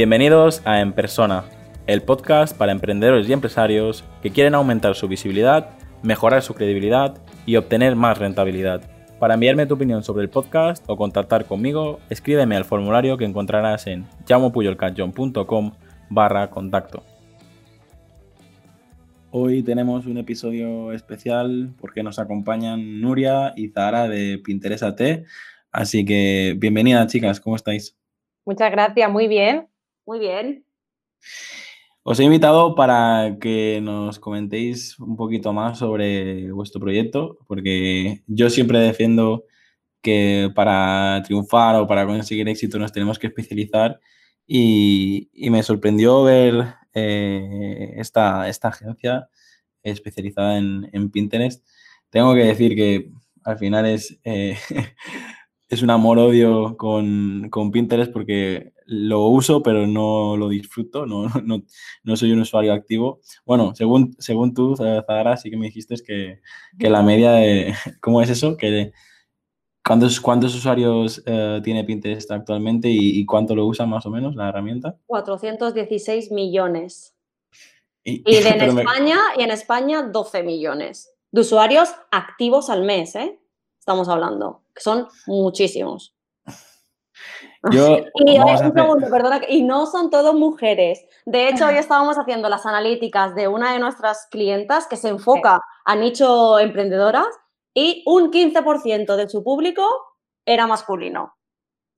Bienvenidos a En Persona, el podcast para emprendedores y empresarios que quieren aumentar su visibilidad, mejorar su credibilidad y obtener más rentabilidad. Para enviarme tu opinión sobre el podcast o contactar conmigo, escríbeme al formulario que encontrarás en llamopuyolcanchon.com barra contacto. Hoy tenemos un episodio especial porque nos acompañan Nuria y Zara de Pinterest AT. Así que bienvenidas chicas, ¿cómo estáis? Muchas gracias, muy bien. Muy bien. Os he invitado para que nos comentéis un poquito más sobre vuestro proyecto, porque yo siempre defiendo que para triunfar o para conseguir éxito nos tenemos que especializar y, me sorprendió ver eh, esta, esta, agencia especializada en, Pinterest. Tengo que decir que al final es, eh, es un amor-odio con, con Pinterest porque lo uso, pero no lo disfruto, no, no, no, soy un usuario activo. Bueno, según, según tú, Zahara, sí que me dijiste que, que la media de... ¿Cómo es eso? Que ¿cuántos, ¿Cuántos usuarios eh, tiene Pinterest actualmente y, cuánto lo usa más o menos la herramienta? 416 millones. Y, en, España, y en España 12 millones de usuarios activos al mes, ¿eh? Estamos hablando, que son muchísimos. y, no son todos mujeres. De hecho, hoy estábamos haciendo las analíticas de una de nuestras clientas que se enfoca a nicho emprendedoras y un 15% de su público era masculino.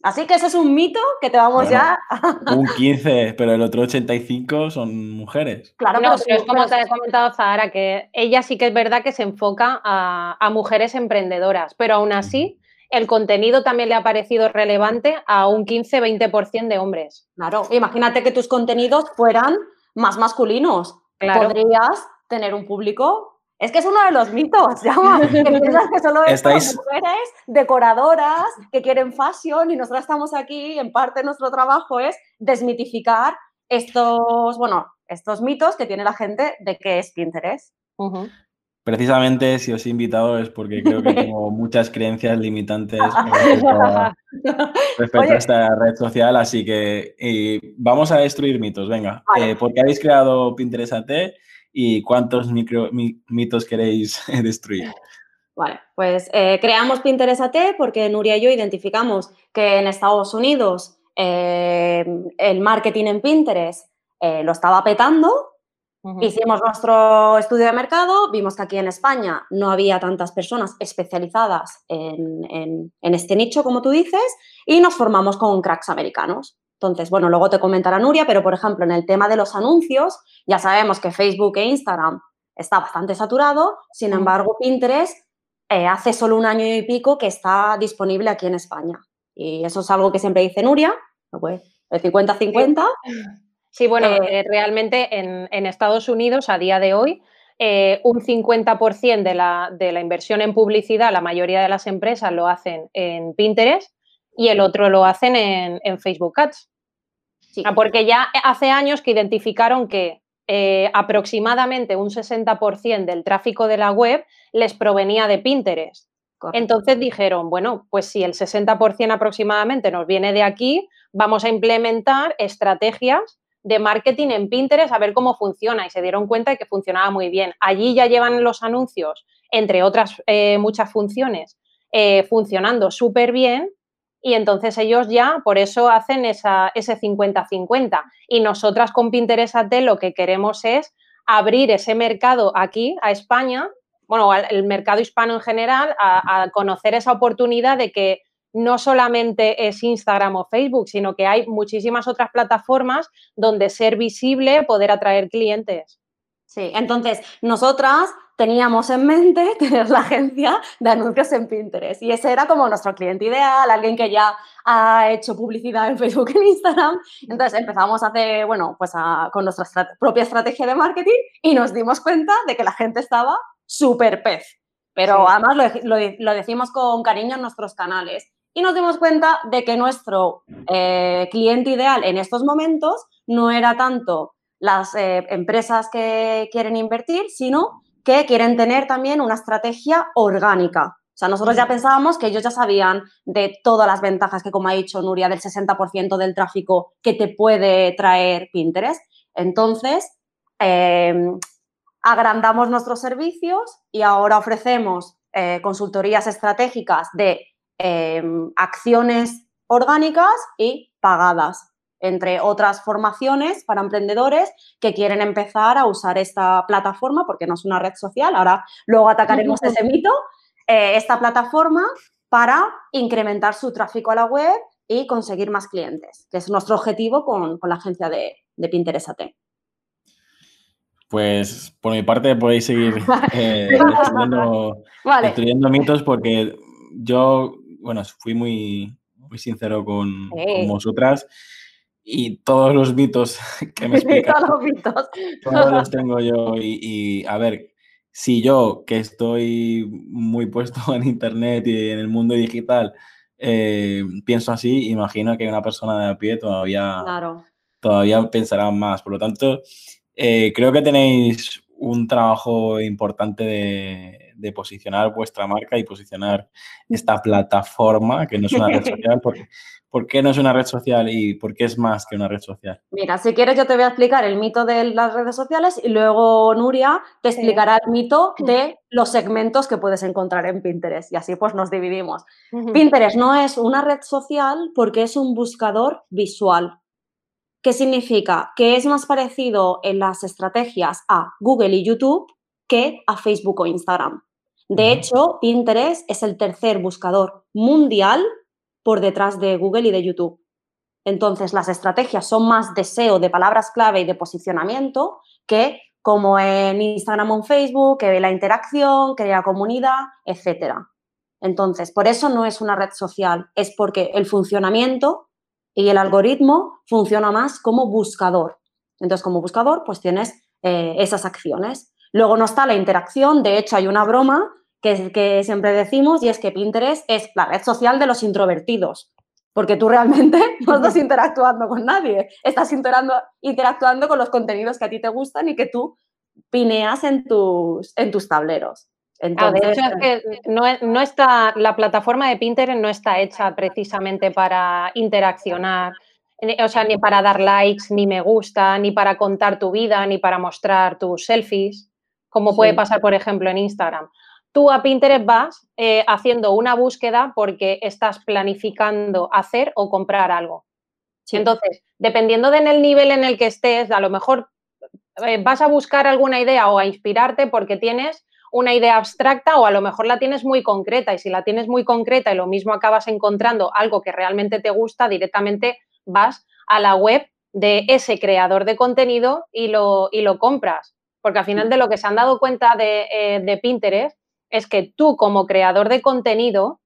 Así que ese es un mito que te vamos ya. un 15, pero el otro 85 son mujeres. Claro, pero, es como te he comentado Zahara, que ella sí que es verdad que se enfoca a, a mujeres emprendedoras, pero aún así el contenido también le ha parecido relevante a un 15-20% de hombres. Claro, imagínate que tus contenidos fueran más masculinos. Podrías tener un público. Es que es uno de los mitos, ya que piensas que solo es mujeres decoradoras que quieren fashion y nosotros estamos aquí, en parte nuestro trabajo es desmitificar estos, bueno, estos mitos que tiene la gente de que es Pinterest. Precisamente si os he invitado es porque creo que tengo muchas creencias limitantes respecto, a, esta red social, así que vamos a destruir mitos, venga. Eh, ¿Por qué habéis creado Pinterest AT y cuántos mitos queréis destruir? Vale, pues eh, creamos Pinterest AT porque Nuria y yo identificamos que en Estados Unidos eh, el marketing en Pinterest lo estaba petando Hicimos nuestro estudio de mercado, vimos que aquí en España no había tantas personas especializadas en, este nicho, como tú dices, y nos formamos con cracks americanos. Entonces, bueno, luego te comentará Nuria, pero por ejemplo, en el tema de los anuncios, ya sabemos que Facebook e Instagram está bastante saturado, sin embargo, Pinterest eh, hace solo un año y pico que está disponible aquí en España. Y eso es algo que siempre dice Nuria, el 50-50. Sí, bueno, eh, eh, realmente en, Estados Unidos a día de hoy eh, un 50% de la, de la inversión en publicidad, la mayoría de las empresas lo hacen en Pinterest y el otro lo hacen en, Facebook Ads. Ah, porque ya hace años que identificaron que aproximadamente un 60% del tráfico de la web les provenía de Pinterest. Entonces dijeron, bueno, pues si el 60% aproximadamente nos viene de aquí, vamos a implementar estrategias de marketing en Pinterest a ver cómo funciona y se dieron cuenta de que funcionaba muy bien. Allí ya llevan los anuncios, entre otras eh, muchas funciones, eh, funcionando súper bien y entonces ellos ya por eso hacen esa, ese 50-50. Y nosotras con Pinterest AT lo que queremos es abrir ese mercado aquí a España, bueno, al mercado hispano en general, a conocer esa oportunidad de que no solamente es Instagram o Facebook, sino que hay muchísimas otras plataformas donde ser visible, poder atraer clientes. Sí, entonces nosotras teníamos en mente tener la agencia de anuncios en Pinterest y ese era como nuestro cliente ideal, alguien que ya ha hecho publicidad en Facebook y en Instagram. Entonces empezamos a hacer, bueno, pues con nuestra propia estrategia de marketing y nos dimos cuenta de que la gente estaba súper pez. Pero además lo decimos con cariño en nuestros canales y nos dimos cuenta de que nuestro eh, cliente ideal en estos momentos no era tanto las eh, empresas que quieren invertir, sino que quieren tener también una estrategia orgánica. O sea, nosotros ya pensábamos que ellos ya sabían de todas las ventajas que, como ha dicho Nuria, del 60% del tráfico que te puede traer Pinterest. Entonces, em, agrandamos nuestros servicios y ahora ofrecemos eh, consultorías estratégicas de em, acciones orgánicas y pagadas entre otras formaciones para emprendedores que quieren empezar a usar esta plataforma, porque no es una red social, ahora luego atacaremos ese mito, eh, esta plataforma para incrementar su tráfico a la web y conseguir más clientes, que es nuestro objetivo con, la agencia de, de Pinterest AT. Pues por mi parte podéis seguir eh, mitos porque yo, bueno, fui muy, muy sincero con, con vosotras y todos los mitos que me explican. todos los mitos. Todos los tengo yo. Y, a ver, si yo, que estoy muy puesto en Internet y en el mundo digital, eh, pienso así, imagino que una persona de a pie todavía, todavía pensará más. Por lo tanto, eh, creo que tenéis un trabajo importante de, de, posicionar vuestra marca y posicionar esta plataforma, que no es una red social, porque ¿Por qué no es una red social y por qué es más que una red social? Mira, si quieres yo te voy a explicar el mito de las redes sociales y luego Nuria te explicará el mito de los segmentos que puedes encontrar en Pinterest y así pues nos dividimos. Pinterest no es una red social porque es un buscador visual. ¿Qué significa? Que es más parecido en las estrategias a Google y YouTube que a Facebook o Instagram. De hecho, Pinterest es el tercer buscador mundial por detrás de Google y de YouTube. Entonces, las estrategias son más deseo de palabras clave y de posicionamiento que como en Instagram o en Facebook, que ve la interacción, que la comunidad, etc. Entonces, por eso no es una red social, es porque el funcionamiento y el algoritmo funciona más como buscador. Entonces, como buscador, pues tienes eh, esas acciones. Luego no está la interacción, de hecho hay una broma que, siempre decimos y es que Pinterest es la red social de los introvertidos, porque tú realmente no estás interactuando con nadie, estás interactuando, con los contenidos que a ti te gustan y que tú pineas en tus, en tus tableros. Ah, de hecho, es que no, está, la plataforma de Pinterest no está hecha precisamente para interaccionar, o sea, ni para dar likes, ni me gusta, ni para contar tu vida, ni para mostrar tus selfies, como puede pasar, por ejemplo, en Instagram. Tú a Pinterest vas eh, haciendo una búsqueda porque estás planificando hacer o comprar algo. Entonces, dependiendo del el nivel en el que estés, a lo mejor eh, vas a buscar alguna idea o a inspirarte porque tienes una idea abstracta o a lo mejor la tienes muy concreta y si la tienes muy concreta y lo mismo acabas encontrando algo que realmente te gusta, directamente vas a la web de ese creador de contenido y lo, y lo compras. Porque al final de lo que se han dado cuenta de, eh, de Pinterest es que tú como creador de contenido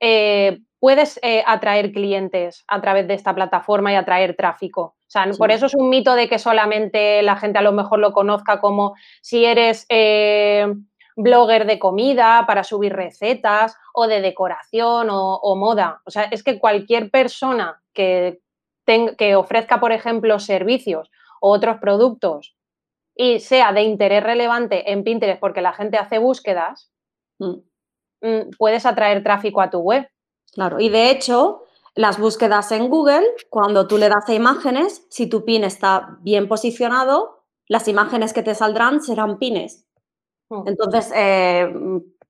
eh, puedes eh, atraer clientes a través de esta plataforma y atraer tráfico. O sea, por eso es un mito de que solamente la gente a lo mejor lo conozca como si eres eh, blogger de comida para subir recetas o de decoración o, moda. O sea, es que cualquier persona que, que ofrezca, por ejemplo, servicios o otros productos y sea de interés relevante en Pinterest porque la gente hace búsquedas, mm. Mm, puedes atraer tráfico a tu web. Claro, y de hecho, las búsquedas en Google, cuando tú le das a imágenes, si tu pin está bien posicionado, las imágenes que te saldrán serán pines. Mm. Entonces, eh,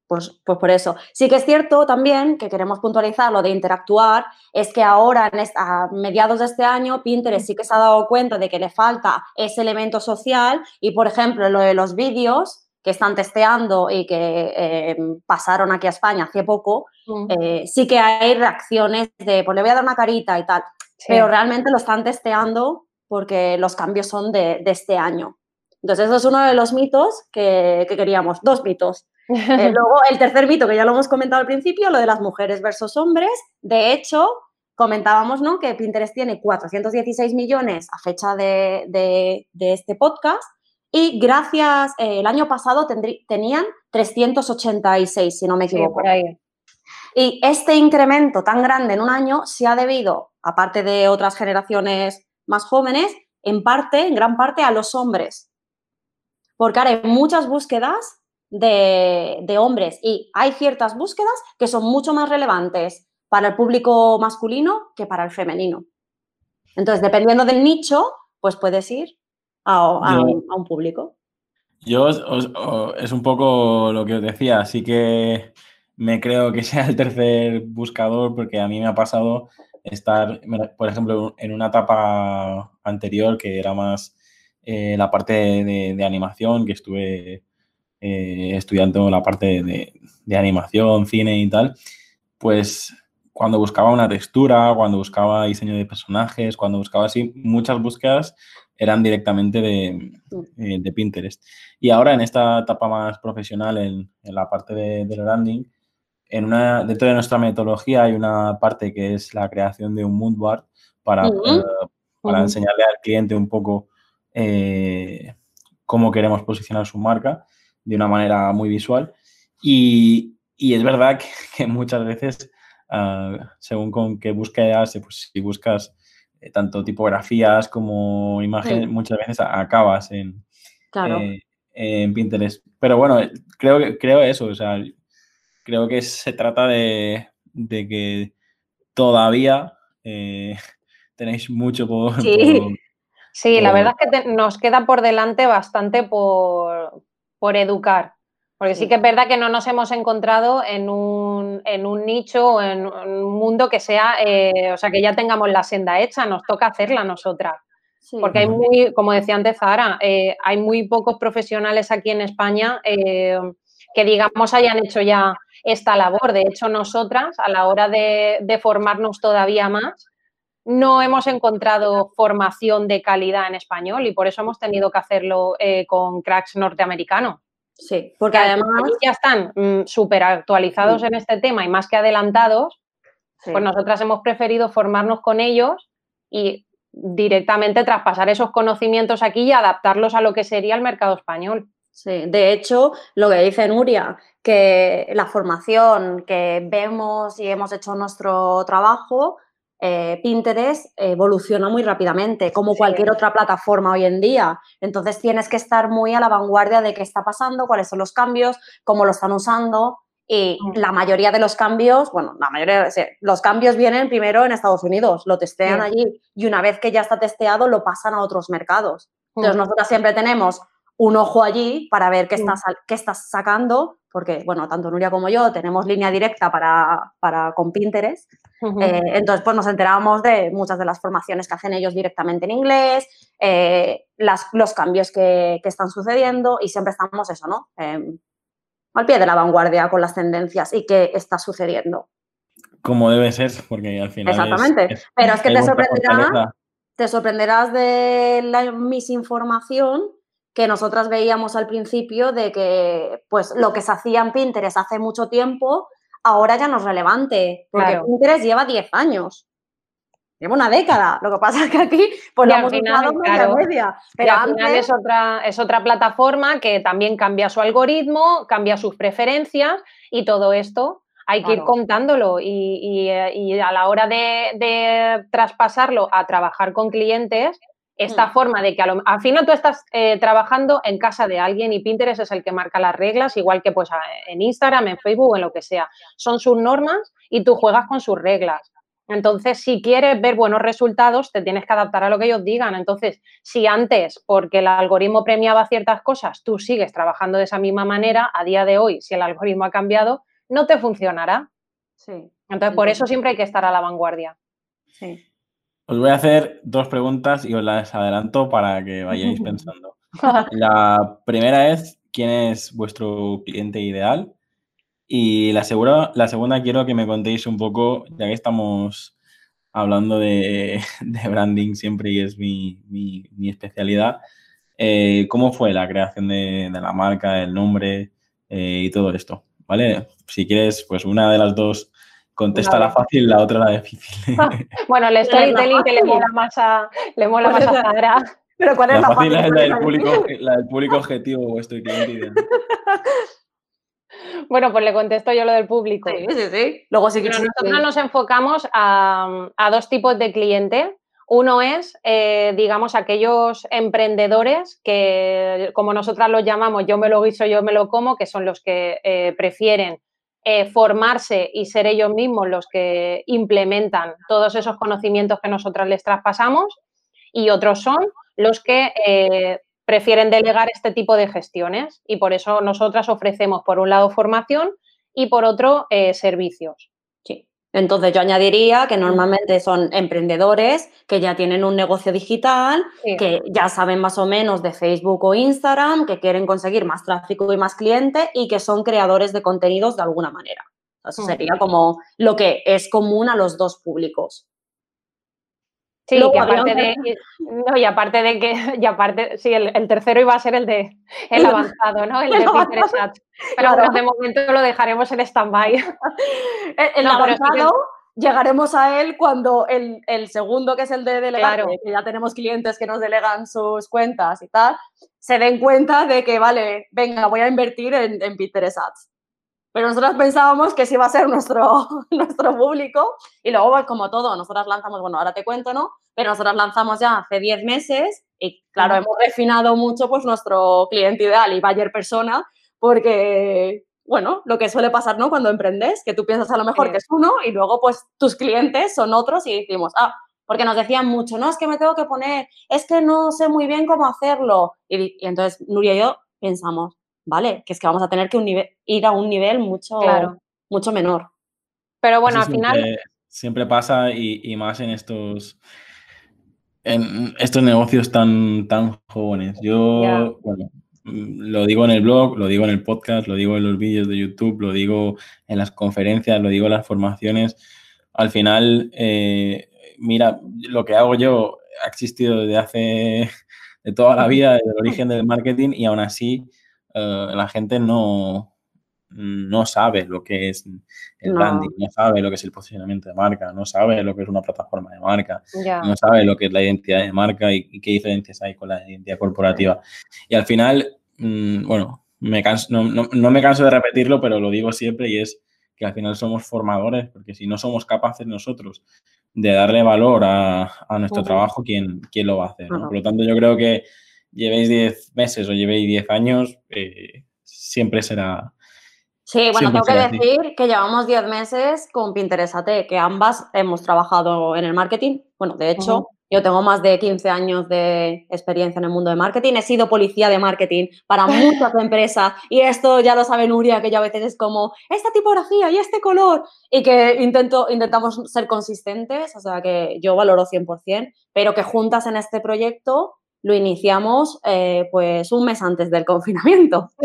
pues, pues, por eso. Sí que es cierto también que queremos puntualizar lo de interactuar, es que ahora, en a mediados de este año, Pinterest sí que se ha dado cuenta de que le falta ese elemento social y, por ejemplo, lo de los vídeos que están testeando y que eh, pasaron aquí a España hace poco, eh, sí que hay reacciones de, pues le voy a dar una carita y tal, pero realmente lo están testeando porque los cambios son de, este año. Entonces, eso es uno de los mitos que queríamos, dos mitos. Eh, luego, el tercer mito, que ya lo hemos comentado al principio, lo de las mujeres versus hombres. De hecho, comentábamos ¿no? que Pinterest tiene 416 millones a fecha de, este podcast y gracias, eh, el año pasado tenían 386, si no me equivoco. Y este incremento tan grande en un año se ha debido, aparte de otras generaciones más jóvenes, en parte, en gran parte, a los hombres. Porque ahora hay muchas búsquedas de, de hombres y hay ciertas búsquedas que son mucho más relevantes para el público masculino que para el femenino. Entonces, dependiendo del nicho, pues puedes ir a, un, público. Yo es un poco lo que os decía, así que me creo que sea el tercer buscador porque a mí me ha pasado estar, por ejemplo, en una etapa anterior que era más eh, la parte de, animación, que estuve eh, estudiando la parte de, animación, cine y tal, pues cuando buscaba una textura, cuando buscaba diseño de personajes, cuando buscaba así, muchas búsquedas eran directamente de, eh, Pinterest. Y ahora en esta etapa más profesional, en, la parte del branding, en una, dentro de nuestra metodología hay una parte que es la creación de un mood board para, eh, para enseñarle al cliente un poco eh, cómo queremos posicionar su marca de una manera muy visual. Y, y es verdad que, muchas veces, ah, según con qué búsquedas, pues si buscas eh, tanto tipografías como imágenes, muchas veces acabas en, en Pinterest. Pero bueno, creo, creo eso, o sea, creo que se trata de, que todavía eh, tenéis mucho por... Sí, la verdad es que nos queda por delante bastante por, educar. Porque sí. que es verdad que no nos hemos encontrado en un, nicho o en un mundo que sea, eh, o sea, que ya tengamos la senda hecha, nos toca hacerla nosotras. Porque hay muy, como decía antes Zara, eh, hay muy pocos profesionales aquí en España que digamos hayan hecho ya esta labor. De hecho, nosotras, a la hora de, formarnos todavía más, no hemos encontrado formación de calidad en español y por eso hemos tenido que hacerlo eh, con cracks norteamericanos. Sí, porque además ya están mm, súper actualizados en este tema y más que adelantados, pues nosotras hemos preferido formarnos con ellos y directamente traspasar esos conocimientos aquí y adaptarlos a lo que sería el mercado español. Sí, de hecho, lo que dice Nuria, que la formación que vemos y hemos hecho nuestro trabajo, eh, Pinterest evoluciona muy rápidamente, como cualquier otra plataforma hoy en día. Entonces tienes que estar muy a la vanguardia de qué está pasando, cuáles son los cambios, cómo lo están usando. Y mm. la mayoría de los cambios, bueno, la mayoría, los cambios vienen primero en Estados Unidos, lo testean allí y una vez que ya está testeado lo pasan a otros mercados. Entonces mm. nosotros siempre tenemos un ojo allí para ver qué, estás, qué estás sacando, porque, bueno, tanto Nuria como yo tenemos línea directa para, para con Pinterest. Eh, entonces, pues nos enterábamos de muchas de las formaciones que hacen ellos directamente en inglés, eh, las, los cambios que, que, están sucediendo y siempre estamos eso, ¿no? Em, al pie de la vanguardia con las tendencias y qué está sucediendo. Como debe ser, porque al final. Exactamente. Pero es que te sorprenderás, te sorprenderás de la misinformación que nosotras veíamos al principio de que pues lo que se hacía en Pinterest hace mucho tiempo, ahora ya no es relevante, porque Pinterest lleva 10 años. Lleva una década. Lo que pasa es que aquí pues, lo hemos final, media media. Pero al final es otra, es otra plataforma que también cambia su algoritmo, cambia sus preferencias y todo esto hay que ir contándolo. Y, y, a la hora de, de traspasarlo a trabajar con clientes, esta mm. forma de que al final tú estás eh, trabajando en casa de alguien y Pinterest es el que marca las reglas, igual que pues en Instagram, en Facebook, en lo que sea. Son sus normas y tú juegas con sus reglas. Entonces, si quieres ver buenos resultados, te tienes que adaptar a lo que ellos digan. Entonces, si antes, porque el algoritmo premiaba ciertas cosas, tú sigues trabajando de esa misma manera, a día de hoy, si el algoritmo ha cambiado, no te funcionará. Sí. Entonces, por eso siempre hay que estar a la vanguardia. Sí. Os voy a hacer dos preguntas y os las adelanto para que vayáis pensando. La primera es, ¿quién es vuestro cliente ideal? Y la, la segunda quiero que me contéis un poco, ya que estamos hablando de, branding siempre y es mi, especialidad, eh, ¿cómo fue la creación de, la marca, el nombre eh, y todo esto? ¿Vale? Si quieres, pues una de las dos Contesta la fácil, la otra la difícil. bueno, el storytelling que le mola más a, le mola más a Sandra. Pero ¿cuál es la, fácil? es la del, público, la del público objetivo, vuestro cliente Bueno, pues le contesto yo lo del público. Sí, sí, sí. Luego sí que nosotros nos enfocamos a, a, dos tipos de cliente. Uno es, eh, digamos, aquellos emprendedores que, como nosotras los llamamos, yo me lo guiso, yo me lo como, que son los que eh, prefieren eh, formarse y ser ellos mismos los que implementan todos esos conocimientos que nosotras les traspasamos. Y otros son los que prefieren delegar este tipo de gestiones. Y por eso nosotras ofrecemos, por un lado, formación y por otro, servicios. Entonces yo añadiría que normalmente son emprendedores que ya tienen un negocio digital, que ya saben más o menos de Facebook o Instagram, que quieren conseguir más tráfico y más clientes y que son creadores de contenidos de alguna manera. Eso mm. sería como lo que es común a los dos públicos. Sí, y aparte de, no, y aparte de que, y aparte, sí, el, tercero iba a ser el de el avanzado, ¿no? El de Pinterest Pero de momento lo dejaremos en stand-by. El, avanzado, llegaremos a él cuando el, segundo, que es el de delegar, que ya tenemos clientes que nos delegan sus cuentas y tal, se den cuenta de que, vale, venga, voy a invertir en, en Pinterest Ads. Pero nosotros pensábamos que sí iba a ser nuestro, nuestro público y luego, como todo, nosotras lanzamos, bueno, ahora te cuento, ¿no? Pero nosotras lanzamos ya hace 10 meses y, claro, hemos refinado mucho pues nuestro cliente ideal y buyer persona porque, bueno, lo que suele pasar, ¿no? Cuando emprendes, que tú piensas a lo mejor que es uno y luego, pues, tus clientes son otros y decimos, ah, porque nos decían mucho, no, es que me tengo que poner, es que no sé muy bien cómo hacerlo. Y, y entonces Nuria y yo pensamos, ¿vale? Que es que vamos a tener que ir a un nivel mucho, mucho menor. Pero bueno, al final... Siempre pasa y, más en estos, en estos negocios tan, tan jóvenes. Yo, bueno, lo digo en el blog, lo digo en el podcast, lo digo en los vídeos de YouTube, lo digo en las conferencias, lo digo en las formaciones. Al final, eh, mira, lo que hago yo ha existido desde hace, de toda la vida, desde el origen del marketing y aún así eh, la gente no, no sabe lo que es el branding, no sabe lo que es el posicionamiento de marca, no sabe lo que es una plataforma de marca, no sabe lo que es la identidad de marca y, qué diferencias hay con la identidad corporativa. Y al final, mm, bueno, me no, me canso de repetirlo, pero lo digo siempre y es que al final somos formadores, porque si no somos capaces nosotros de darle valor a, nuestro trabajo, ¿quién, ¿quién, lo va a hacer? Por lo tanto, yo creo que llevéis 10 meses o llevéis 10 años, eh, siempre será... Sí, bueno, tengo que decir que llevamos 10 meses con Pinterest AT, que ambas hemos trabajado en el marketing. Bueno, de hecho, yo tengo más de 15 años de experiencia en el mundo de marketing. He sido policía de marketing para muchas empresas y esto ya lo sabe Nuria, que ya a veces es como esta tipografía y este color y que intento, intentamos ser consistentes, o sea que yo valoro 100%, pero que juntas en este proyecto lo iniciamos eh, pues un mes antes del confinamiento.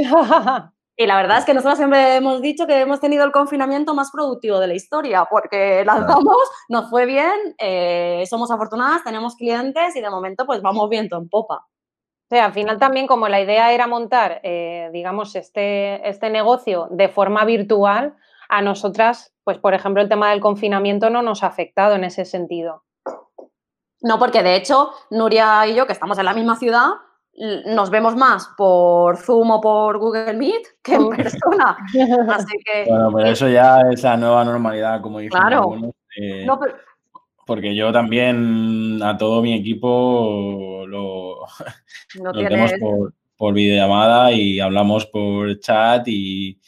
y la verdad es que nosotros siempre hemos dicho que hemos tenido el confinamiento más productivo de la historia, porque lanzamos, nos fue bien, eh, somos afortunadas, tenemos clientes y de momento pues vamos viento en popa. O sea, al final también como la idea era montar, eh, digamos, este, este negocio de forma virtual, a nosotras, pues por ejemplo, el tema del confinamiento no nos ha afectado en ese sentido. No, porque de hecho, Nuria y yo, que estamos en la misma ciudad, nos vemos más por Zoom o por Google Meet que en persona. Así que. Bueno, pero eso ya es la nueva normalidad, como dicen claro. Eh, porque yo también a todo mi equipo lo, lo tenemos por, por, videollamada y hablamos por chat y,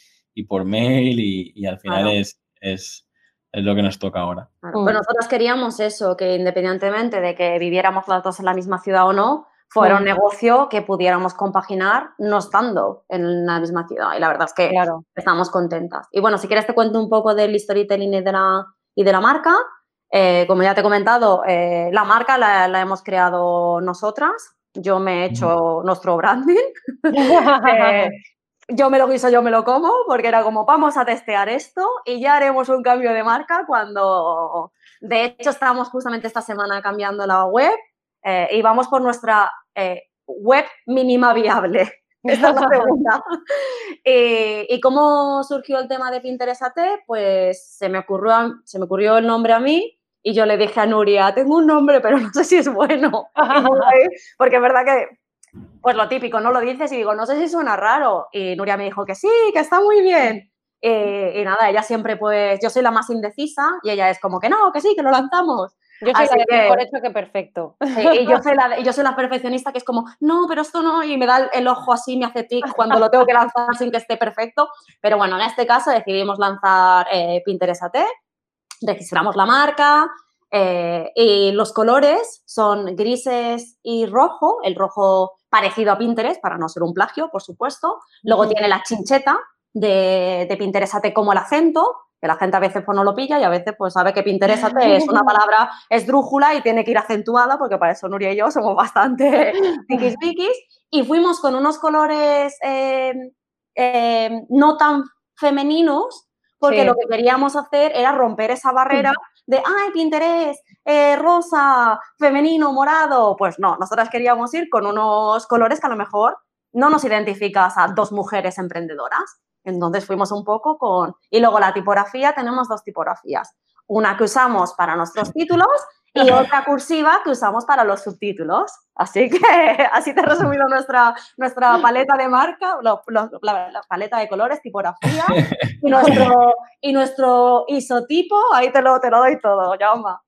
por mail y, al final es, es es lo que nos toca ahora. Pues nosotros queríamos eso, que independientemente de que viviéramos las dos en la misma ciudad o no, fuera un negocio que pudiéramos compaginar no estando en la misma ciudad. Y la verdad es que estamos contentas. Y bueno, si quieres te cuento un poco del storytelling y de la, y de la marca. Eh, como ya te he comentado, eh, la marca la, hemos creado nosotras. Yo me he hecho nuestro branding. Eh, yo me lo guiso, yo me lo como, porque era como, vamos a testear esto y ya haremos un cambio de marca cuando, de hecho, estábamos justamente esta semana cambiando la web eh, y vamos por nuestra eh, web mínima viable. Esta es la pregunta. y, cómo surgió el tema de Pinterest AT? Pues se me, ocurrió, se me ocurrió el nombre a mí y yo le dije a Nuria, tengo un nombre, pero no sé si es bueno. Porque es verdad que pues lo típico, ¿no? Lo dices y digo, no sé si suena raro. Y Nuria me dijo que sí, que está muy bien. Eh, y nada, ella siempre, pues, yo soy la más indecisa y ella es como que no, que sí, que lo lanzamos. Yo soy la de por hecho que perfecto. y yo soy, la yo soy la perfeccionista que es como, no, pero esto no, y me da el, ojo así, me hace tic cuando lo tengo que lanzar sin que esté perfecto. Pero bueno, en este caso decidimos lanzar eh, Pinterest AT, registramos la marca, eh, y los colores son grises y rojo, el rojo parecido a Pinterest, para no ser un plagio, por supuesto. Luego tiene la chincheta de, de Pinterest AT como el acento, que la gente a veces pues no lo pilla y a veces pues sabe que Pinterésate es una palabra esdrújula y tiene que ir acentuada porque para eso Nuria y yo somos bastante piquis piquis y fuimos con unos colores em, em, no tan femeninos porque lo que queríamos hacer era romper esa barrera de, ay, Pinterest, eh, rosa, femenino, morado. Pues no, nosotras queríamos ir con unos colores que a lo mejor no nos identificas a dos mujeres emprendedoras. Entonces fuimos un poco con... Y luego la tipografía, tenemos dos tipografías. Una que usamos para nuestros títulos y otra cursiva que usamos para los subtítulos. Así que así te he resumido nuestra, nuestra paleta de marca, la, paleta de colores, tipografía y nuestro, y nuestro isotipo. Ahí te lo, te lo doy todo, llama.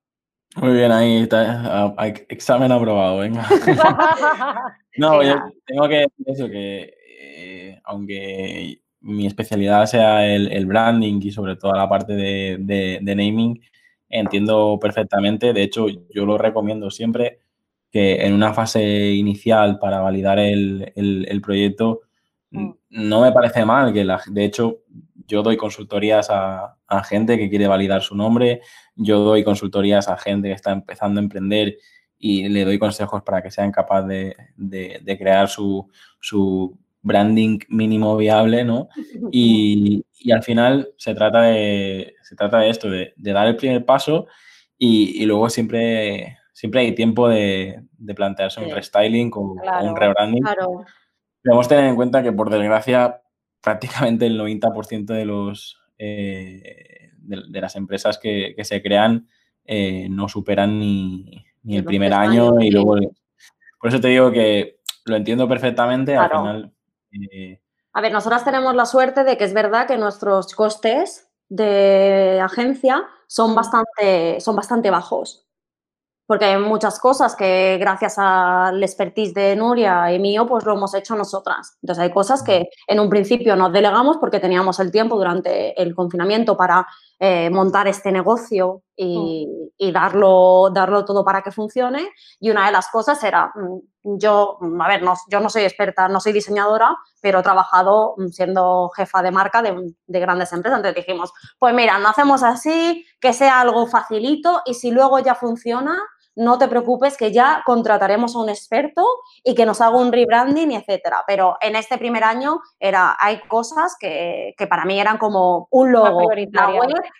Muy bien, ahí está. Examen aprobado, venga. no, yo tengo que decir eso, que eh, aunque mi especialidad sea el, branding y sobre todo la parte de, naming, entiendo perfectamente. De hecho, yo lo recomiendo siempre que en una fase inicial para validar el, proyecto mm. no me parece mal que la, de hecho yo doy consultorías a, gente que quiere validar su nombre, yo doy consultorías a gente que está empezando a emprender y le doy consejos para que sean capaces de, crear su, su branding mínimo viable, ¿no? Y, al final se trata de, se trata de esto, de, dar el primer paso y, luego siempre, siempre hay tiempo de, plantearse un restyling o, un rebranding. Claro. Debemos tener en cuenta que, por desgracia, prácticamente el 90% de los eh, de, las empresas que, se crean eh, no superan ni, el primer año y luego... Por eso te digo que lo entiendo perfectamente, al final eh, a ver, nosotras tenemos la suerte de que es verdad que nuestros costes de agencia son bastante, son bastante bajos. Porque hay muchas cosas que gracias al expertise de Nuria y mío, pues lo hemos hecho nosotras. Entonces hay cosas que en un principio nos delegamos porque teníamos el tiempo durante el confinamiento para eh, montar este negocio y, mm. darlo, darlo todo para que funcione. Y una de las cosas era, mm, yo, a ver, no, yo no soy experta, no soy diseñadora, pero he trabajado siendo jefa de marca de, de, grandes empresas. Entonces dijimos, pues mira, no hacemos así, que sea algo facilito y si luego ya funciona, no te preocupes que ya contrataremos a un experto y que nos haga un rebranding y etcétera. Pero en este primer año era, hay cosas que, para mí eran como un logo,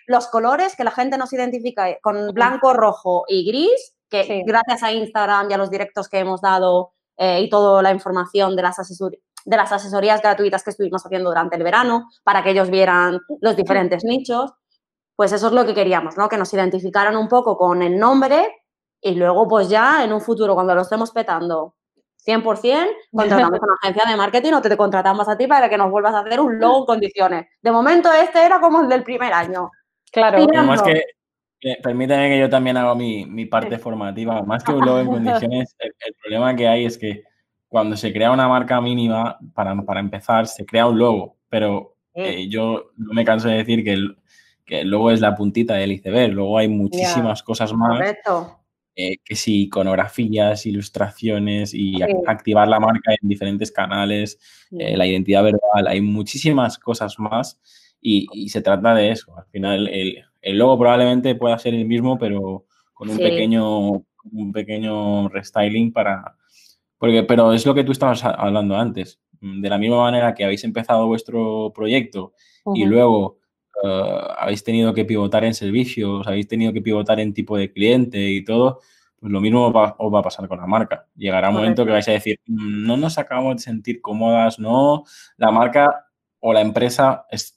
los colores, que la gente nos identifica con blanco, rojo y gris, que gracias a Instagram y a los directos que hemos dado eh, y toda la información de las, de las asesorías gratuitas que estuvimos haciendo durante el verano para que ellos vieran los diferentes nichos, pues eso es lo que queríamos, ¿no? Que nos identificaran un poco con el nombre, y luego, pues ya en un futuro, cuando lo estemos petando 100%, contratamos a una agencia de marketing o te contratamos a ti para que nos vuelvas a hacer un logo en condiciones. De momento, este era como el del primer año. Claro. Más que, permíteme que yo también hago mi, mi parte formativa. Más que un logo en condiciones, el, problema que hay es que cuando se crea una marca mínima, para, para empezar, se crea un logo. Pero eh, yo no me canso de decir que el, que el logo es la puntita del iceberg. Luego hay muchísimas cosas más. Correcto eh, que si iconografías, ilustraciones y activar la marca en diferentes canales, eh, la identidad verbal, hay muchísimas cosas más y, se trata de eso. Al final, el, el, logo probablemente pueda ser el mismo, pero con un, pequeño, un pequeño restyling para... Porque, pero es lo que tú estabas hablando antes. De la misma manera que habéis empezado vuestro proyecto y luego eh, habéis tenido que pivotar en servicios, habéis tenido que pivotar en tipo de cliente y todo, pues lo mismo os va a pasar con la marca. Llegará un momento que vais a decir, mm, no nos acabamos de sentir cómodas, no, la marca o la empresa es,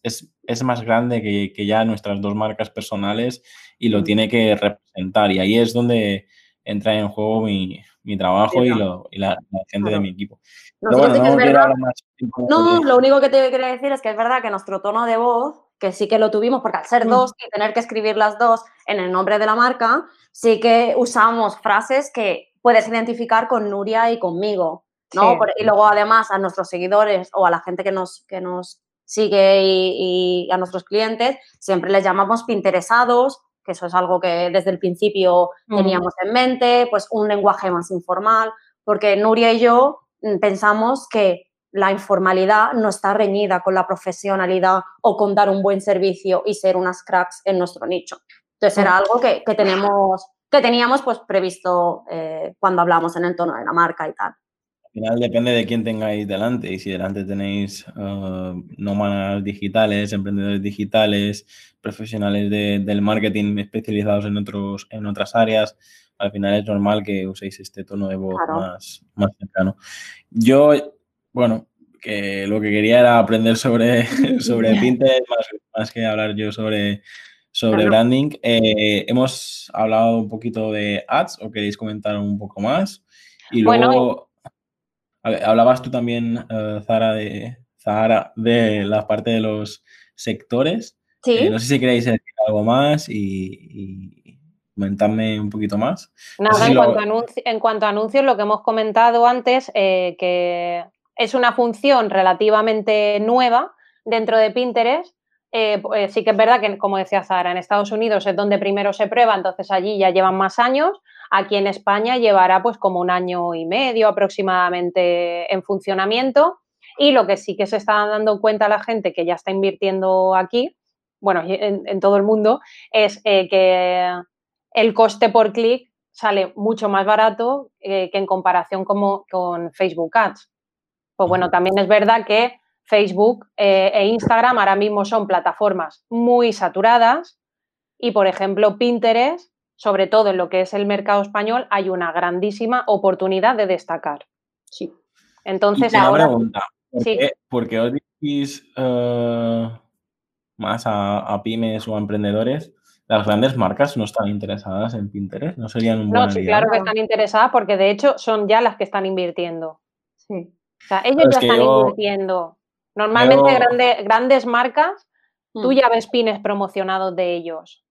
más grande que, ya nuestras dos marcas personales y lo mm. tiene que representar. Y ahí es donde entra en juego mi, trabajo y, la, gente de mi equipo. no, lo único que te quería decir es que es verdad que nuestro tono de voz que sí que lo tuvimos, porque al ser dos y tener que escribir las dos en el nombre de la marca, sí que usamos frases que puedes identificar con Nuria y conmigo, ¿no? Y luego además a nuestros seguidores o a la gente que nos, que nos sigue y, a nuestros clientes, siempre les llamamos pinteresados, que eso es algo que desde el principio teníamos en mente, pues un lenguaje más informal, porque Nuria y yo mm, pensamos que la informalidad no está reñida con la profesionalidad o con dar un buen servicio y ser unas cracks en nuestro nicho. Entonces era algo que, tenemos, que teníamos pues previsto eh, cuando hablamos en el tono de la marca y tal. Al final depende de quién tengáis delante y si delante tenéis uh, nómadas digitales, emprendedores digitales, profesionales del marketing especializados en, otros, en otras áreas, al final es normal que uséis este tono de voz más, más cercano. Yo bueno, que lo que quería era aprender sobre, sobre Pinterest, más, que hablar yo sobre, sobre branding. Eh, hemos hablado un poquito de ads, o queréis comentar un poco más. Y luego, hablabas tú también, uh, Zara, de, Zara, de la parte de los sectores. Sí. Eh, no sé si queréis decir algo más y, comentarme un poquito más. Nada, en, cuanto en, cuanto a anuncios, lo que hemos comentado antes, que es una función relativamente nueva dentro de Pinterest. Eh, pues sí que es verdad que, como decía Zara, en Estados Unidos es donde primero se prueba, entonces allí ya llevan más años. Aquí en España llevará pues como un año y medio aproximadamente en funcionamiento. Y lo que sí que se está dando cuenta la gente que ya está invirtiendo aquí, bueno, en, todo el mundo, es eh, que el coste por clic sale mucho más barato eh, que en comparación como, con Facebook Ads. Pues bueno, también es verdad que Facebook eh, e Instagram ahora mismo son plataformas muy saturadas y, por ejemplo, Pinterest, sobre todo en lo que es el mercado español, hay una grandísima oportunidad de destacar. Sí. Entonces, una pregunta. ¿Por, qué, os decís eh, más a, pymes o a emprendedores? las grandes marcas no están interesadas en Pinterest, no serían un buen No, sí, claro que están interesadas porque de hecho son ya las que están invirtiendo. Sí. O sea, ellos ya están invirtiendo. Normalmente grandes marcas, tú mm. ya ves pines promocionados de ellos.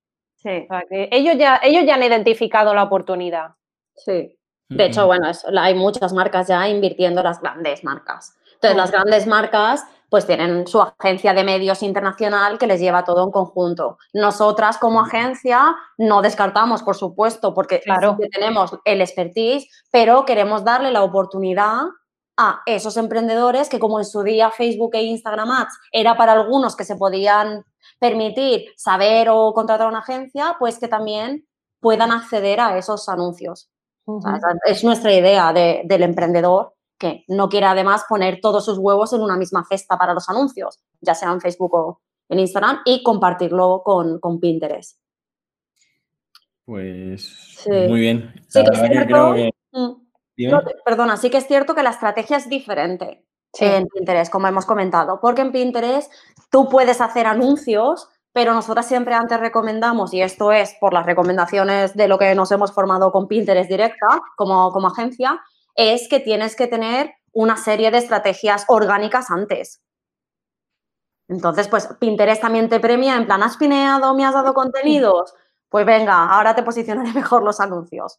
Sí. O sea, que ellos ya, ellos ya han identificado la oportunidad. Sí. De hecho, bueno, hay muchas marcas ya invirtiendo las grandes marcas. Entonces, las grandes marcas pues tienen su agencia de medios internacional que les lleva todo en conjunto. Nosotras como agencia no descartamos, por supuesto, porque claro. tenemos el expertise, pero queremos darle la oportunidad a esos emprendedores que como en su día Facebook e Instagram Ads era para algunos que se podían permitir saber o contratar una agencia, pues que también puedan acceder a esos anuncios. es nuestra idea del emprendedor que no quiere además poner todos sus huevos en una misma cesta para los anuncios, ya sea en Facebook o en Instagram, y compartirlo con, Pinterest. Pues muy bien. perdona, sí que es cierto que la estrategia es diferente en Pinterest, como hemos comentado, porque en Pinterest tú puedes hacer anuncios, pero nosotras siempre antes recomendamos, y esto es por las recomendaciones de lo que nos hemos formado con Pinterest directa como, como agencia, es que tienes que tener una serie de estrategias orgánicas antes. Entonces, pues Pinterest también te premia en plan, ¿has pineado, me has dado contenidos? Pues venga, ahora te posicionaré mejor los anuncios.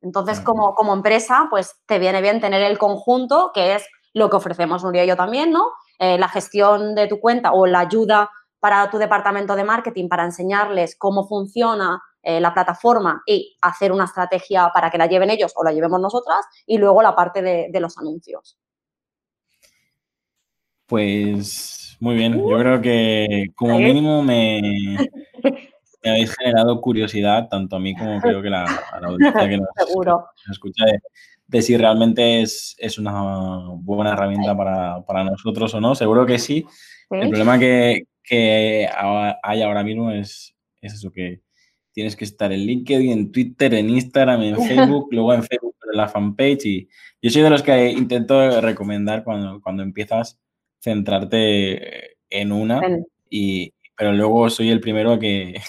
Entonces, como, como empresa, pues te viene bien tener el conjunto, que es lo que ofrecemos Nuria y yo también, ¿no? Eh, la gestión de tu cuenta o la ayuda para tu departamento de marketing para enseñarles cómo funciona eh, la plataforma y hacer una estrategia para que la lleven ellos o la llevemos nosotras y luego la parte de, de los anuncios. Pues muy bien, yo creo que como mínimo me, me habéis generado curiosidad, tanto a mí como creo que la, a la audiencia que nos, escucha, de, si realmente es, una buena herramienta para, nosotros o no. Seguro que sí. El problema que, hay ahora mismo es, eso, que tienes que estar en LinkedIn, en Twitter, en Instagram, en Facebook, luego en Facebook en la fanpage. Y yo soy de los que intento recomendar cuando, cuando empiezas centrarte en una y, pero luego soy el primero que,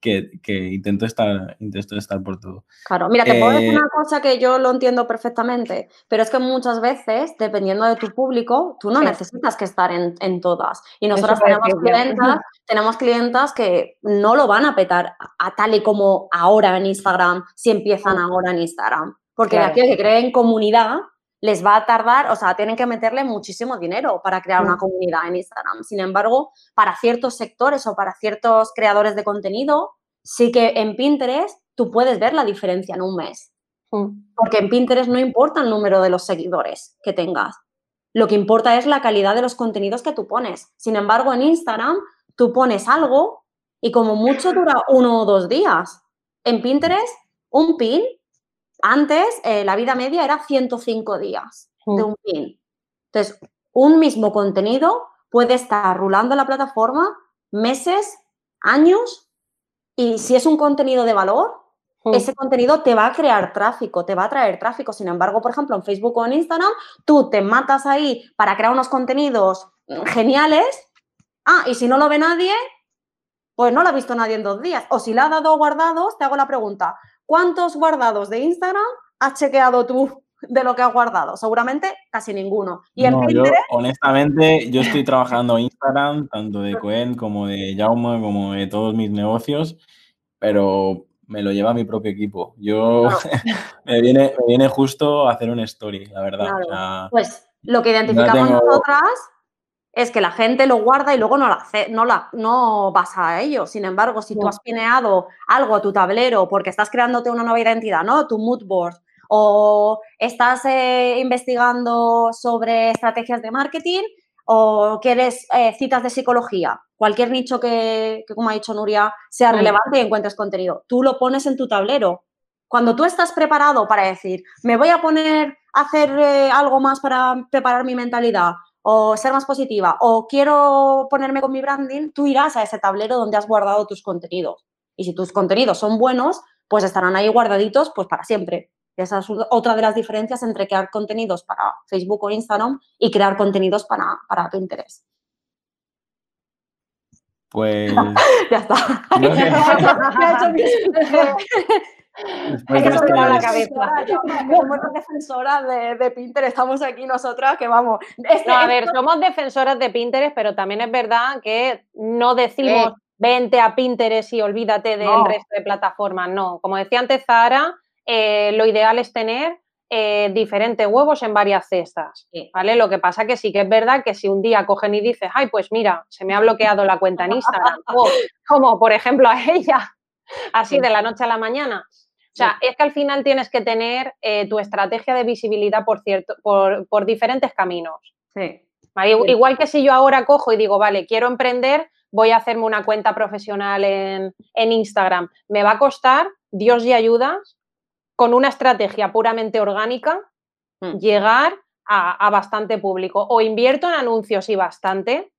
que, intento, estar, intento estar por todo. Claro, mira, te puedo decir eh, una cosa que yo lo entiendo perfectamente, pero es que muchas veces, dependiendo de tu público, tú no necesitas que estar en, todas. Y nosotros tenemos clientas, tenemos clientas que no lo van a petar a, tal y como ahora en Instagram, si empiezan ahora en Instagram. Porque de aquí a que creen comunidad, les va a tardar, o sea, tienen que meterle muchísimo dinero para crear una comunidad en Instagram. Sin embargo, para ciertos sectores o para ciertos creadores de contenido, sí que en Pinterest tú puedes ver la diferencia en un mes. Porque en Pinterest no importa el número de los seguidores que tengas. Lo que importa es la calidad de los contenidos que tú pones. Sin embargo, en Instagram tú pones algo y como mucho dura uno o dos días. En Pinterest, un pin antes, eh, la vida media era 105 días de mm. un pin. Entonces, un mismo contenido puede estar rulando en la plataforma meses, años, y si es un contenido de valor, mm. ese contenido te va a crear tráfico, te va a traer tráfico. Sin embargo, por ejemplo, en Facebook o en Instagram, tú te matas ahí para crear unos contenidos geniales. Ah, y si no lo ve nadie, pues no lo ha visto nadie en dos días. O si le ha dado guardados, te hago la pregunta, ¿Cuántos guardados de Instagram has chequeado tú de lo que has guardado? Seguramente casi ninguno. Y yo, honestamente, yo estoy trabajando Instagram, tanto de Cohen como de Jaume, como de todos mis negocios, pero me lo lleva mi propio equipo. Yo me, viene, viene justo a hacer un story, la verdad. pues lo que identificamos nosotras es que la gente lo guarda y luego no, la, no, la, no vas a ello. Sin embargo, si tú has pineado algo a tu tablero porque estás creándote una nueva identidad, ¿no? Tu mood board, o estás eh, investigando sobre estrategias de marketing, o quieres eh, citas de psicología, cualquier nicho que, como ha dicho Nuria, sea relevante y encuentres contenido, tú lo pones en tu tablero. Cuando tú estás preparado para decir, me voy a poner a hacer eh, algo más para preparar mi mentalidad, o ser más positiva o quiero ponerme con mi branding, tú irás a ese tablero donde has guardado tus contenidos. Y si tus contenidos son buenos, pues estarán ahí guardaditos pues para siempre. Esa es otra de las diferencias entre crear contenidos para Facebook o Instagram y crear contenidos para, para Pinterest. Pues. ya está. Es que la cabeza. Como defensoras de, de, Pinterest, estamos aquí nosotras que vamos. Este, a ver, somos defensoras de Pinterest, pero también es verdad que no decimos vente a Pinterest y olvídate del resto de plataformas. No, como decía antes Zara, eh, lo ideal es tener eh, diferentes huevos en varias cestas. ¿Vale? Lo que pasa que sí que es verdad que si un día cogen y dices, ay, pues mira, se me ha bloqueado la cuenta en Instagram, o como por ejemplo a ella, así de la noche a la mañana, o sea, es que al final tienes que tener eh, tu estrategia de visibilidad por, cierto, por, diferentes caminos. Sí. Igual que si yo ahora cojo y digo, vale, quiero emprender, voy a hacerme una cuenta profesional en, Instagram. Me va a costar, Dios y ayudas, con una estrategia puramente orgánica, mm. llegar a, bastante público. O invierto en anuncios y bastante,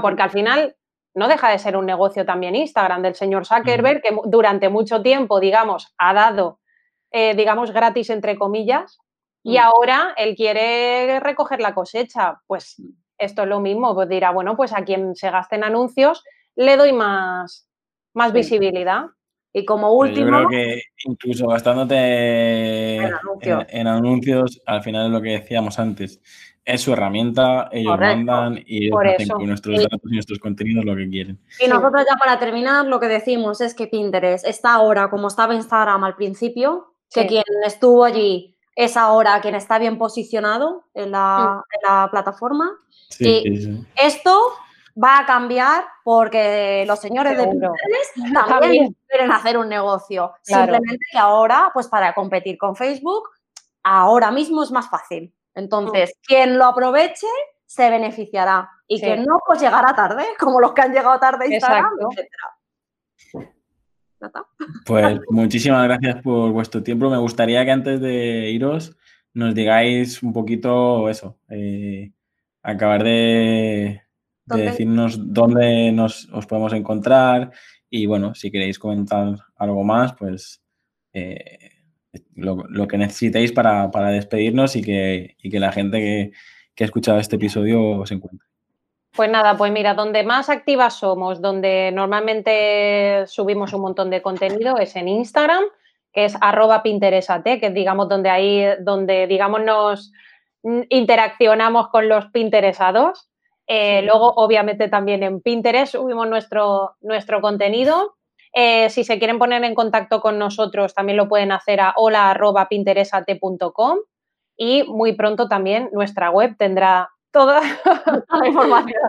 porque al final no deja de ser un negocio también Instagram del señor Zuckerberg, que durante mucho tiempo, digamos, ha dado, eh, digamos, gratis entre comillas, y mm. ahora él quiere recoger la cosecha. Pues esto es lo mismo, pues dirá, bueno, pues a quien se gaste en anuncios le doy más, más visibilidad. Y como último. yo creo que incluso gastándote en, anuncios, al final es lo que decíamos antes es su herramienta, ellos mandan y ellos hacen con nuestros datos y nuestros contenidos lo que quieren. Y nosotros ya para terminar lo que decimos es que Pinterest está ahora como estaba Instagram al principio, que quien estuvo allí es ahora quien está bien posicionado en la, plataforma. y esto va a cambiar porque los señores de Pinterest también quieren hacer un negocio. Simplemente que ahora, pues para competir con Facebook, ahora mismo es más fácil. Entonces, quien lo aproveche se beneficiará. Y quien no, pues llegará tarde, como los que han llegado tarde a Instagram, etc. Pues muchísimas gracias por vuestro tiempo. Me gustaría que antes de iros nos digáis un poquito eso, eh, acabar de, decirnos dónde nos, os podemos encontrar. Y bueno, si queréis comentar algo más, pues eh, lo, que necesitéis para, despedirnos y que, que, la gente que, que, ha escuchado este episodio os encuentre. Pues nada, pues mira, donde más activas somos, donde normalmente subimos un montón de contenido es en Instagram, que es arroba pinteresate, que es digamos donde ahí, donde digamos nos interaccionamos con los pinteresados. Eh, luego, obviamente, también en Pinterest subimos nuestro, nuestro contenido. Eh, si se quieren poner en contacto con nosotros, también lo pueden hacer a hola.pinteresate.com y muy pronto también nuestra web tendrá toda, la información.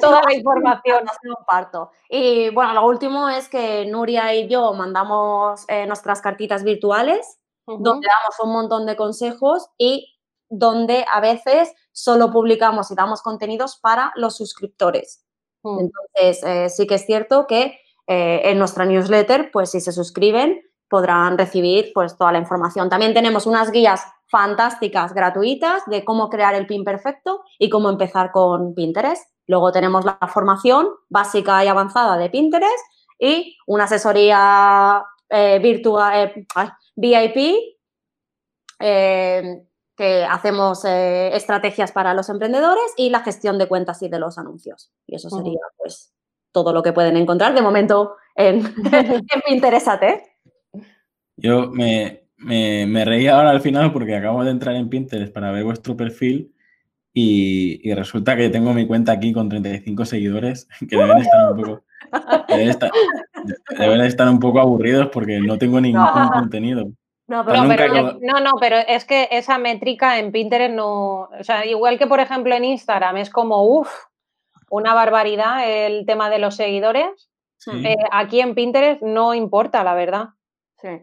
toda la información. parto. Y bueno, lo último es que Nuria y yo mandamos eh, nuestras cartitas virtuales, donde damos un montón de consejos y donde a veces solo publicamos y damos contenidos para los suscriptores. Mm. Entonces, eh, sí que es cierto que eh, en nuestra newsletter, pues si se suscriben, podrán recibir pues toda la información. También tenemos unas guías fantásticas gratuitas de cómo crear el pin perfecto y cómo empezar con Pinterest. Luego tenemos la formación básica y avanzada de Pinterest y una asesoría eh, virtual eh, VIP que hacemos estrategias para los emprendedores y la gestión de cuentas y de los anuncios. Y eso sería pues todo lo que pueden encontrar de momento en, en Pinterest. Yo me, me, me reí ahora al final porque acabo de entrar en Pinterest para ver vuestro perfil y, resulta que tengo mi cuenta aquí con 35 seguidores que deben estar un poco, deben estar, un poco aburridos porque no tengo ningún contenido. No pero, no, no, pero es que esa métrica en Pinterest no, o sea, igual que por ejemplo en Instagram es como, uff, una barbaridad el tema de los seguidores. Eh, aquí en Pinterest no importa, la verdad.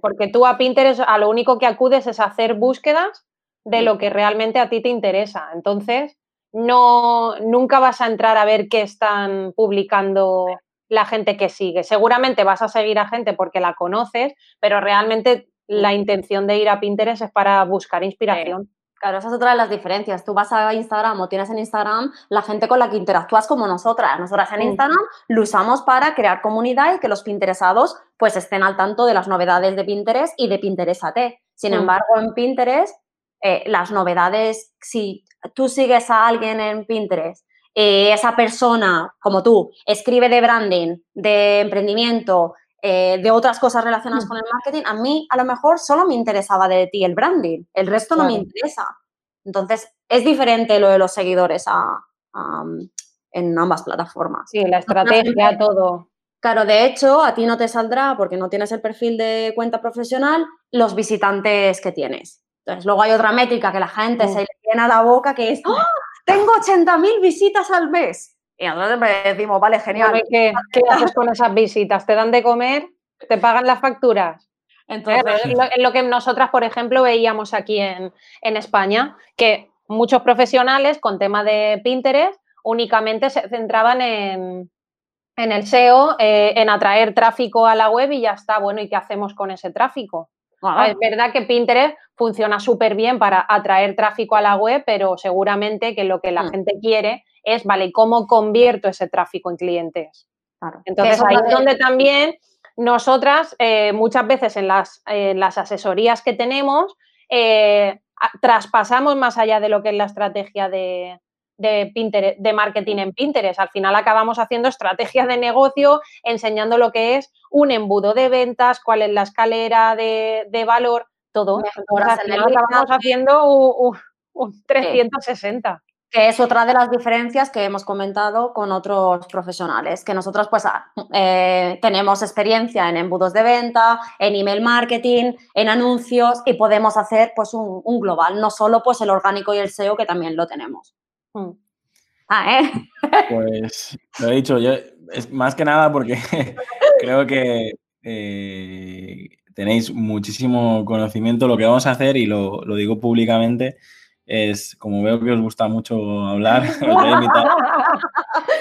Porque tú a Pinterest a lo único que acudes es hacer búsquedas de lo que realmente a ti te interesa. Entonces, no, nunca vas a entrar a ver qué están publicando la gente que sigue. Seguramente vas a seguir a gente porque la conoces, pero realmente la intención de ir a Pinterest es para buscar inspiración. Claro, esa es otra de las diferencias. Tú vas a Instagram o tienes en Instagram la gente con la que interactúas como nosotras. Nosotras en Instagram lo usamos para crear comunidad y que los Pinteresados pues estén al tanto de las novedades de Pinterest y de Pinterestate. Sin embargo, en Pinterest, eh, las novedades, si tú sigues a alguien en Pinterest, eh, esa persona como tú escribe de branding, de emprendimiento, eh, de otras cosas relacionadas mm. con el marketing, a mí a lo mejor solo me interesaba de ti el branding, el resto no me interesa. Entonces, es diferente lo de los seguidores en ambas plataformas. Sí, la estrategia, todo. Claro, de hecho, a ti no te saldrá, porque no tienes el perfil de cuenta profesional, los visitantes que tienes. Entonces, luego hay otra métrica que la gente mm. se le llena la boca, que es, ¡Oh, tengo 80.000 visitas al mes. Y nosotros decimos, vale, genial. ¿Qué, haces con esas visitas? ¿Te dan de comer? ¿Te pagan las facturas? Entonces, es lo, que nosotras, por ejemplo, veíamos aquí en, España, que muchos profesionales con tema de Pinterest únicamente se centraban en, el SEO, eh, en atraer tráfico a la web y ya está. Bueno, ¿y qué hacemos con ese tráfico? Es verdad que Pinterest funciona súper bien para atraer tráfico a la web, pero seguramente que lo que la mm. gente quiere es, vale, ¿cómo convierto ese tráfico en clientes? Entonces ahí es donde también nosotras eh, muchas veces en las, las, asesorías que tenemos eh, traspasamos más allá de lo que es la estrategia de, de, Pinterest, de marketing en Pinterest. Al final acabamos haciendo estrategias de negocio, enseñando lo que es un embudo de ventas, cuál es la escalera de, valor, todo. Ahora al final acabamos haciendo un, 360 que es otra de las diferencias que hemos comentado con otros profesionales, que nosotros pues ah, eh, tenemos experiencia en embudos de venta, en email marketing, en anuncios y podemos hacer pues un, un, global, no solo pues el orgánico y el SEO que también lo tenemos. Mm. Ah, ¿eh? Pues lo he dicho, yo es más que nada porque creo que eh, tenéis muchísimo conocimiento. Lo que vamos a hacer, y lo, digo públicamente, es, como veo que os gusta mucho hablar, os voy a invitar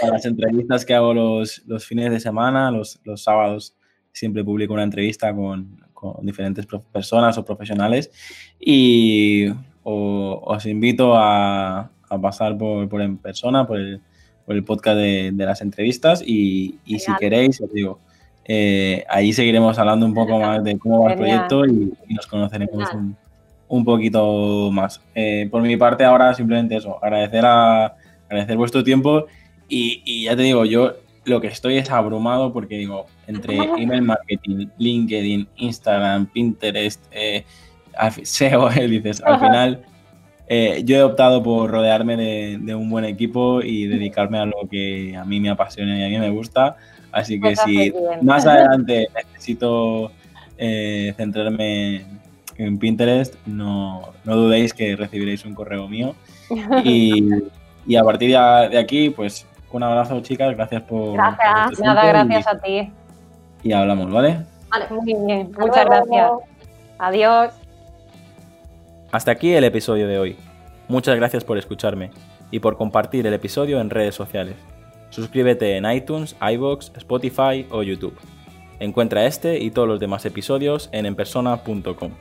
a las entrevistas que hago los, fines de semana, los, sábados siempre publico una entrevista con, diferentes personas o profesionales y os invito a, a pasar por, por, en persona, por el, por el podcast de, de, las entrevistas y, y si queréis, os digo, eh, ahí seguiremos hablando un poco más de cómo va el proyecto y, nos conoceremos un, un, poquito más. Eh, por mi parte ahora simplemente eso, agradecer, a, agradecer vuestro tiempo Y, ya te digo, yo lo que estoy es abrumado porque digo, entre email marketing, LinkedIn, Instagram, Pinterest, eh, SEO, dices, al final eh, yo he optado por rodearme de, un buen equipo y dedicarme a lo que a mí me apasiona y a mí me gusta. Así que pues si más adelante necesito eh, centrarme en Pinterest, no, no, dudéis que recibiréis un correo mío. Y, a partir de, aquí, pues un abrazo, chicas. Gracias por. Gracias, este nada, gracias a ti. Y hablamos, ¿vale? Vale, muy bien. Muchas gracias. Adiós. Hasta aquí el episodio de hoy. Muchas gracias por escucharme y por compartir el episodio en redes sociales. Suscríbete en iTunes, iBox, Spotify o YouTube. Encuentra este y todos los demás episodios en enpersona.com.